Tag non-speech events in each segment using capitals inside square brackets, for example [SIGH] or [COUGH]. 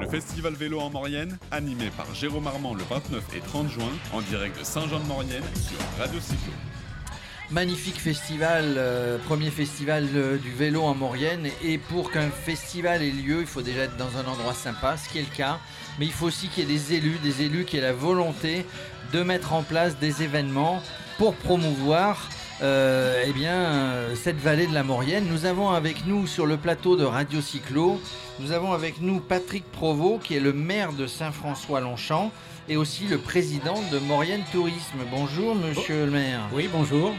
Le festival vélo en Maurienne, animé par Jérôme Armand le 29 et 30 juin, en direct de Saint-Jean-de-Maurienne sur Radio Cyclo. Magnifique festival, euh, premier festival euh, du vélo en Maurienne. Et pour qu'un festival ait lieu, il faut déjà être dans un endroit sympa, ce qui est le cas. Mais il faut aussi qu'il y ait des élus, des élus qui aient la volonté de mettre en place des événements pour promouvoir euh, eh bien, euh, cette vallée de la Maurienne. Nous avons avec nous sur le plateau de Radio Cyclo, nous avons avec nous Patrick Provost, qui est le maire de Saint-François-Longchamp et aussi le président de Maurienne Tourisme. Bonjour, monsieur le maire. Oui, bonjour.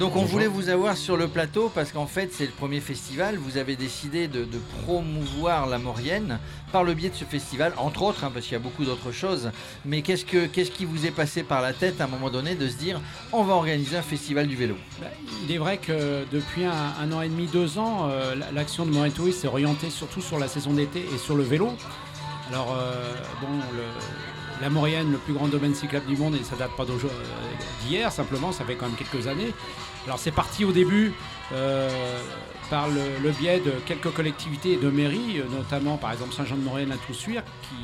Donc on voulait vous avoir sur le plateau parce qu'en fait c'est le premier festival. Vous avez décidé de, de promouvoir la Maurienne par le biais de ce festival, entre autres, hein, parce qu'il y a beaucoup d'autres choses. Mais qu'est-ce, que, qu'est-ce qui vous est passé par la tête à un moment donné de se dire on va organiser un festival du vélo? Bah, Il est vrai que depuis un, un an et demi, deux ans, euh, la- l'action de Tourisme s'est orientée surtout sur la saison d'été et sur le vélo. Alors, euh, bon, le- la Maurienne, le plus grand domaine cyclable du monde, et ça date pas euh, d'hier, simplement, ça fait quand même quelques années. Alors, c'est parti au début euh, par le, le biais de quelques collectivités et de mairies, euh, notamment par exemple Saint-Jean-de-Maurienne à Toussuire, qui,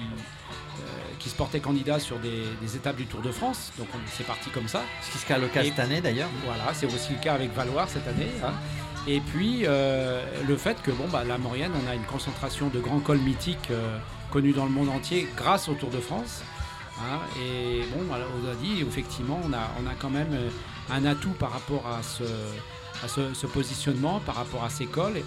euh, qui se portait candidat sur des, des étapes du Tour de France. Donc, on- c'est parti comme ça. Ce qui sera le cas Et- cette année d'ailleurs. Voilà, c'est aussi le cas avec Valoir cette année. hein. Et puis euh, le fait que bon, bah, la Maurienne, on a une concentration de grands cols mythiques connus dans le monde entier grâce au Tour de France. Hein. et bon, on a dit, effectivement, on a, on a quand même euh, un atout par rapport à ce, à ce, positionnement, par rapport à ces cols.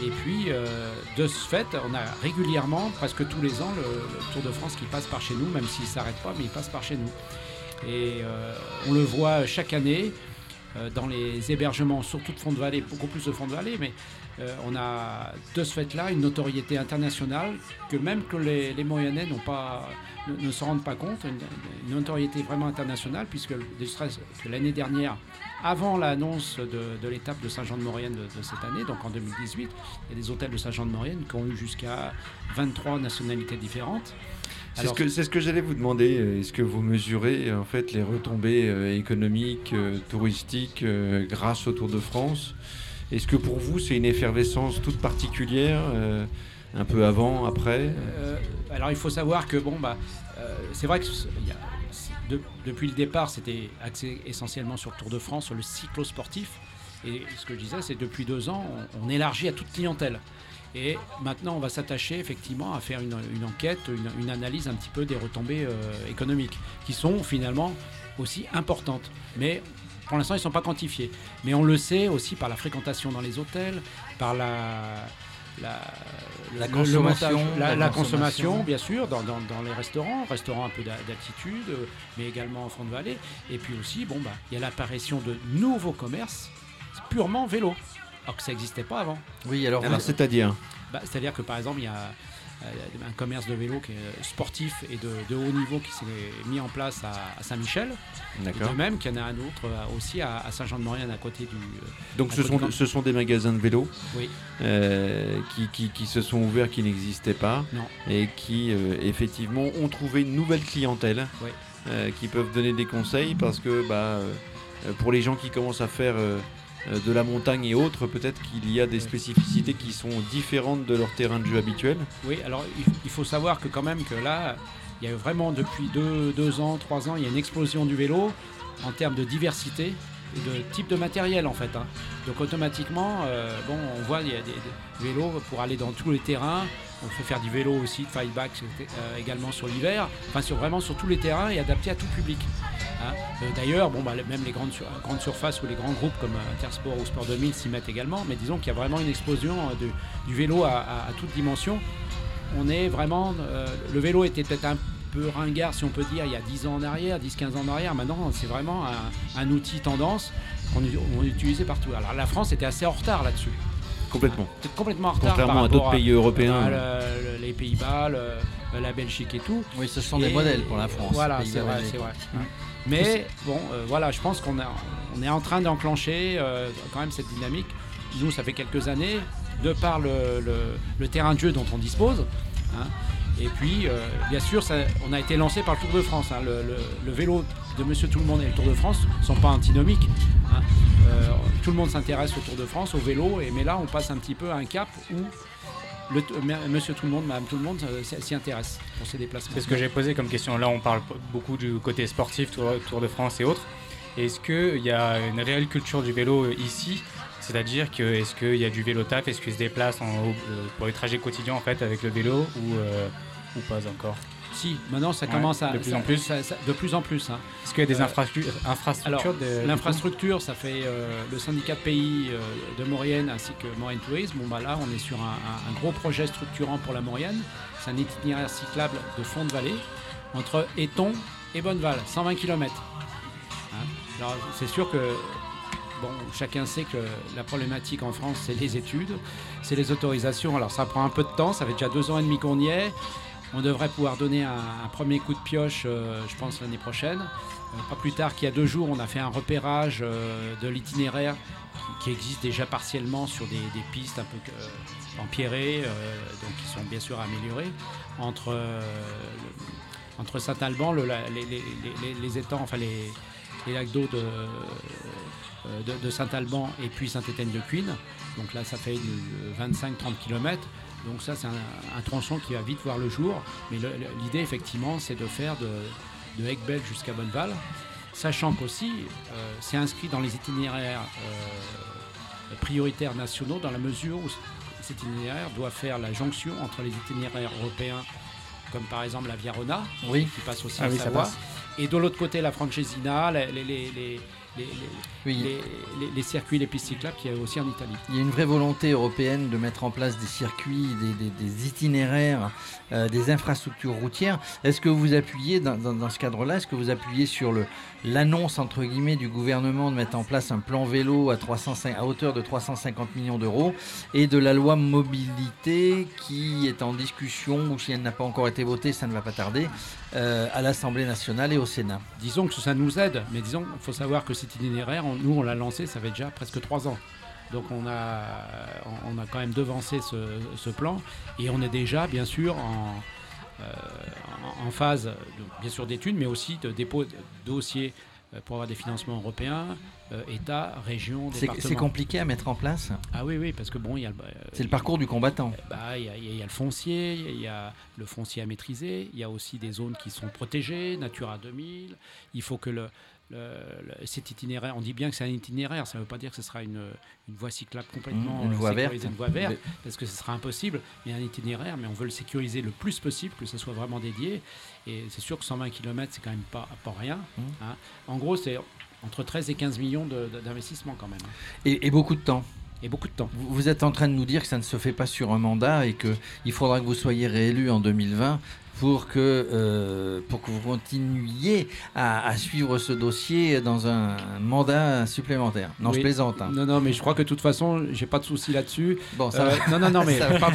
Et, puis, euh, de ce fait, on a régulièrement, presque tous les ans, le, Tour de France qui passe par chez nous, même s'il ne s'arrête pas, mais il passe par chez nous. Et euh, on le voit chaque année dans les hébergements, surtout de fond de vallée, beaucoup plus de fond de vallée, mais euh, on a de ce fait-là une notoriété internationale que même que les, les Moyenais n'ont pas, ne, ne se rendent pas compte, une, notoriété vraiment internationale, puisque l'année dernière, avant l'annonce de, l'étape de Saint-Jean-de-Maurienne de, de cette année, donc en 2018, il y a des hôtels de Saint-Jean-de-Maurienne qui ont eu jusqu'à 23 nationalités différentes. C'est ce que, c'est ce que j'allais vous demander. euh, Est-ce que vous mesurez en fait les retombées euh, économiques, euh, touristiques euh, grâce au Tour de France? Est-ce que pour vous c'est une effervescence toute particulière, euh, un peu avant, après? Euh, alors il faut savoir que bon bah euh, c'est vrai que y a- de- depuis le départ c'était axé essentiellement sur le Tour de France, sur le cyclo-sportif. Et ce que je disais, c'est depuis deux ans, on, on élargit à toute clientèle. Et maintenant, on va s'attacher effectivement à faire une, une enquête, une, une analyse un petit peu des retombées euh, économiques, qui sont finalement aussi importantes. Mais pour l'instant, ils ne sont pas quantifiés. Mais on le sait aussi par la fréquentation dans les hôtels, par la, consommation, montage- la, consommation. consommation, bien sûr, dans, dans- dans les restaurants, restaurants un peu d'a- d'altitude, mais également en fond de vallée. Et puis aussi, bon, bah, il y a l'apparition de nouveaux commerces purement vélo, alors que ça n'existait pas avant. Oui, alors, Alors c'est-à-dire Bah, C'est-à-dire que par exemple, il y a euh, un commerce de vélo qui est sportif et de, de haut niveau qui s'est mis en place à, à Saint-Michel. De même qu'il y en a un autre euh, aussi à, à Saint-Jean-de-Maurienne à côté du. euh, Donc ce sont, ce sont des magasins de vélos Oui. euh, qui, qui- qui se sont ouverts, qui n'existaient pas, Non. et qui euh, effectivement ont trouvé une nouvelle clientèle, Oui. euh, qui peuvent donner des conseils parce que bah, euh, pour les gens qui commencent à faire euh, euh, de la montagne et autres, peut-être qu'il y a des spécificités qui sont différentes de leur terrain de jeu habituel. Oui, alors il, faut savoir que quand même que là, il y a vraiment depuis deux, deux ans, trois ans, il y a une explosion du vélo en termes de diversité de type de matériel en fait. hein. Donc automatiquement, euh, bon, on voit il y a des, vélos pour aller dans tous les terrains. On fait faire du vélo aussi, de fireback euh, également sur l'hiver. Enfin, sur, vraiment sur tous les terrains et adapté à tout public. hein. Euh, D'ailleurs, bon, bah, même les grandes, grandes surfaces ou les grands groupes comme euh, Intersport ou Sport 2000 s'y mettent également. Mais disons qu'il y a vraiment une explosion du vélo à, à- à toute dimension. On est vraiment. le vélo était peut-être un peu ringard, si on peut dire, il y a 10 ans en arrière, 10-15 ans en arrière. Maintenant, c'est vraiment un, un outil tendance qu'on utilisait partout. Alors la France était assez en retard là-dessus. Complètement. Peut-être complètement en retard. Contrairement par à d'autres pays européens. à le- le- les Pays-Bas, le- la Belgique et tout. oui, ce sont des modèles pour la France. Voilà, c'est vrai, c'est vrai. Mais bon, euh, voilà, je pense qu'on a- on est en train d'enclencher euh, quand même cette dynamique. Nous, ça fait quelques années, de par le, le- le terrain de jeu dont on dispose. hein. Et puis, euh, bien sûr, on a été lancé par le Tour de France. hein. Le, vélo de Monsieur Tout le Monde et le Tour de France ne sont pas antinomiques. hein. Euh, tout le monde s'intéresse au Tour de France, au vélo, mais là, on passe un petit peu à un cap où le, monsieur tout le monde, madame tout le monde euh, s'y intéresse pour ces déplacements. C'est ce que j'ai posé comme question. Là, on parle beaucoup du côté sportif, Tour, de France et autres. Est-ce qu'il y a une réelle culture du vélo ici? C'est-à-dire que est-ce qu'il y a du vélo taf, est-ce qu'il se déplace pour les trajets quotidiens en fait avec le vélo ou, ou pas encore si, maintenant ça commence à. De plus en plus De plus en plus. Hein. Est-ce qu'il y a des euh, infrastructures, L'infrastructure, ça fait euh, le syndicat pays euh, de Maurienne ainsi que Maurienne Tourisme. Bon, bah là, on est sur un, gros projet structurant pour la Maurienne. C'est un itinéraire cyclable de fond de vallée entre Éton et Bonneval, 120 km. Hein. Alors, c'est sûr que Bon, chacun sait que la problématique en France, c'est les études, c'est les autorisations. Alors ça prend un peu de temps, ça fait déjà deux ans et demi qu'on y est. On devrait pouvoir donner un, premier coup de pioche, euh, je pense, l'année prochaine. Euh, pas plus tard qu'il y a deux jours, on a fait un repérage euh, de l'itinéraire qui, existe déjà partiellement sur des, pistes un peu empierrées, donc qui sont bien sûr améliorées, entre, Saint-Alban, les, étangs, enfin les, lacs d'eau de, de, Saint-Alban et puis Saint-Étienne-de-Cuine. Donc là, ça fait 25-30 km. Donc ça, c'est un, tronçon qui va vite voir le jour. Mais l'idée, effectivement, c'est de faire de, de jusqu'à Bonneval, sachant qu'aussi, euh, c'est inscrit dans les itinéraires euh, prioritaires nationaux, dans la mesure où cet itinéraire doit faire la jonction entre les itinéraires européens, comme par exemple la Via Rona, qui passe aussi à Savoie, et de l'autre côté la Francesina, les les, circuits, les pistes cyclables qu'il y a aussi en Italie. Il y a une vraie volonté européenne de mettre en place des circuits, des, itinéraires, euh, des infrastructures routières. Est-ce que vous appuyez dans, ce cadre-là, est-ce que vous appuyez sur l'annonce entre guillemets du gouvernement de mettre en place un plan vélo à, 305, à hauteur de 350 millions d'euros et de la loi mobilité qui est en discussion ou si elle n'a pas encore été votée, ça ne va pas tarder, euh, à l'Assemblée nationale et au Sénat? Disons que ça nous aide, mais disons, il faut savoir que cet itinéraire, nous on l'a lancé, ça fait déjà presque trois ans. Donc on a, on a quand même devancé ce, plan et on est déjà bien sûr en, euh, en phase bien sûr d'études, mais aussi de dépôt de dossiers euh, pour avoir des financements européens, euh, État, région, département. C'est compliqué à mettre en place? Ah oui, oui, parce que bon, il y a... c'est le parcours du combattant. Bah, il, y a, le foncier, il y a le foncier à maîtriser, il y a aussi des zones qui sont protégées, Natura 2000, il faut que le, cet itinéraire, on dit bien que c'est un itinéraire, ça ne veut pas dire que ce sera une, voie cyclable complètement une voie verte, une voie verte parce que ce sera impossible, mais un itinéraire, mais on veut le sécuriser le plus possible, que ce soit vraiment dédié. Et c'est sûr que 120 km, c'est quand même pas, pas rien. Mmh. Hein. En gros, c'est entre 13 et 15 millions d'investissements quand même. Et, beaucoup de temps et beaucoup de temps. Vous êtes en train de nous dire que ça ne se fait pas sur un mandat et qu'il faudra que vous soyez réélu en 2020 pour que, euh, pour que vous continuiez à, suivre ce dossier dans un mandat supplémentaire. Non, je plaisante. Hein. Non, non, mais je crois que de toute façon, j'ai pas de souci là-dessus. Bon, ça euh, Non, non, non, [LAUGHS] mais pas,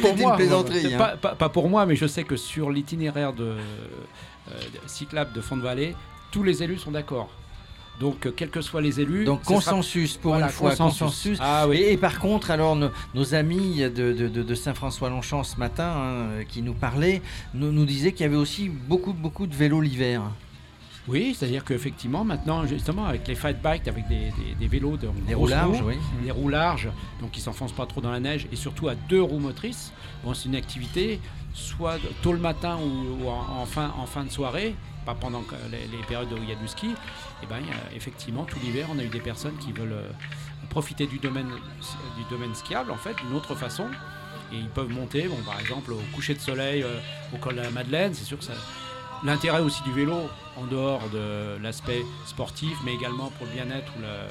pour moi. Hein. Pas, pour moi, mais je sais que sur l'itinéraire de euh, cyclable de Fond de Vallée, tous les élus sont d'accord. Donc, euh, quels que soient les élus. Donc, consensus pour une fois. Consensus. Ah, oui. et, par contre, alors, nos, amis de, Saint-François-Longchamp ce matin, hein, qui nous parlaient, nous, nous disaient qu'il y avait aussi beaucoup, beaucoup de vélos l'hiver. Oui, c'est-à-dire qu'effectivement, maintenant, justement, avec les fight bikes, avec des, vélos de des roues larges, oui. des roues larges, donc qui s'enfoncent pas trop dans la neige, et surtout à deux roues motrices, bon, c'est une activité, soit tôt le matin ou, en, fin, en fin de soirée, pas pendant les, périodes où il y a du ski, et eh ben, effectivement, tout l'hiver, on a eu des personnes qui veulent euh, profiter du domaine, du domaine skiable, en fait, d'une autre façon. Et ils peuvent monter, bon, par exemple, au coucher de soleil, euh, au col de la Madeleine. C'est sûr que. L'intérêt aussi du vélo, en dehors de l'aspect sportif, mais également pour le bien-être ou euh,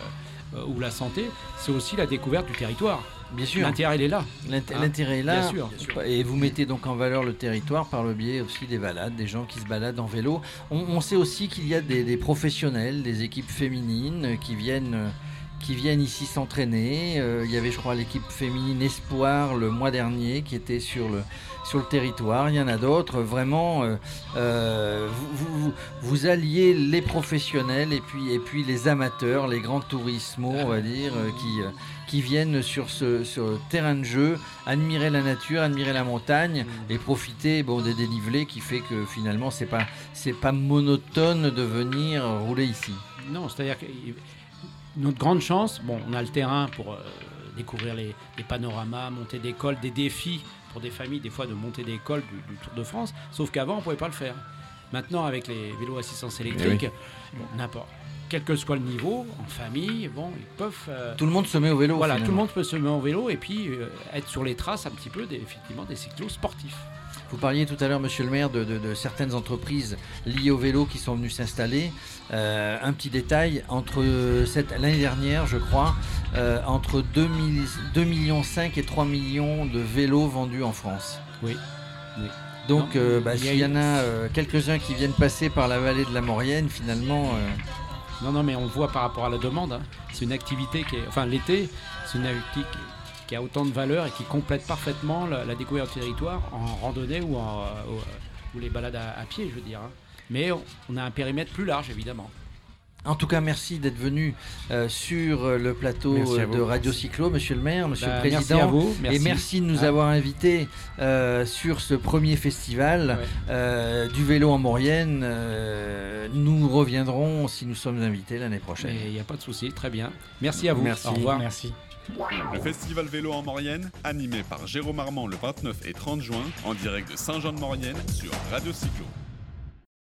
ou la santé, c'est aussi la découverte du territoire. Bien sûr. L'intérêt, il est là. L'intérêt est là. Bien sûr, Et vous mettez donc en valeur le territoire par le biais aussi des balades, des gens qui se baladent en vélo. On, sait aussi qu'il y a des, professionnels, des équipes féminines qui viennent qui viennent ici s'entraîner. Euh, il y avait, je crois, l'équipe féminine Espoir le mois dernier qui était sur le, sur le territoire. Il y en a d'autres. Vraiment, euh, euh, vous, alliez les professionnels et puis, les amateurs, les grands tourismos, on va dire, qui, qui viennent sur ce, terrain de jeu admirer la nature, admirer la montagne et profiter bon, des dénivelés qui fait que finalement, c'est pas, pas monotone de venir rouler ici. Non, c'est-à-dire que notre grande chance, bon, on a le terrain pour euh, découvrir les, panoramas, monter des cols, des défis pour des familles, des fois, de monter des cols du Tour de France. Sauf qu'avant, on ne pouvait pas le faire. Maintenant, avec les vélos assistance électrique, bon, n'importe. Quel que soit le niveau, en famille, bon, ils peuvent. euh, Tout le monde se met au vélo. voilà, tout le monde peut se mettre en vélo et puis euh, être sur les traces un petit peu, des, effectivement, des cyclos sportifs. Vous parliez tout à l'heure, monsieur le maire, de, de- de certaines entreprises liées au vélo qui sont venues s'installer. Euh, un petit détail, entre l'année dernière, je crois, entre 2, 2 millions 5 et 3 millions de vélos vendus en France. Oui. Oui. Donc, euh, bah, il y a s'il y en a euh, quelques-uns qui viennent passer par la vallée de la Maurienne, finalement, euh, Non, non, mais on voit par rapport à la demande. hein. C'est une activité qui est. Enfin, l'été, c'est une activité qui, a autant de valeur et qui complète parfaitement la, la découverte du territoire en randonnée ou, en, euh, ou, ou les balades à, à pied, je veux dire. hein. Mais on, on a un périmètre plus large, évidemment. En tout cas, merci d'être venu euh, sur euh, le plateau euh, de Radio Cyclo, monsieur le maire, monsieur Bah, le président. merci à vous. Et merci de nous Ah. avoir invités euh, sur ce premier festival Ouais. euh, du vélo en Maurienne. Euh, nous reviendrons si nous sommes invités l'année prochaine. Il n'y a pas de souci, très bien. Merci à vous. Merci. Au revoir. Merci. Le festival vélo en Maurienne, animé par Jérôme Armand le 29 et 30 juin, en direct de Saint-Jean-de-Maurienne sur Radio Cyclo.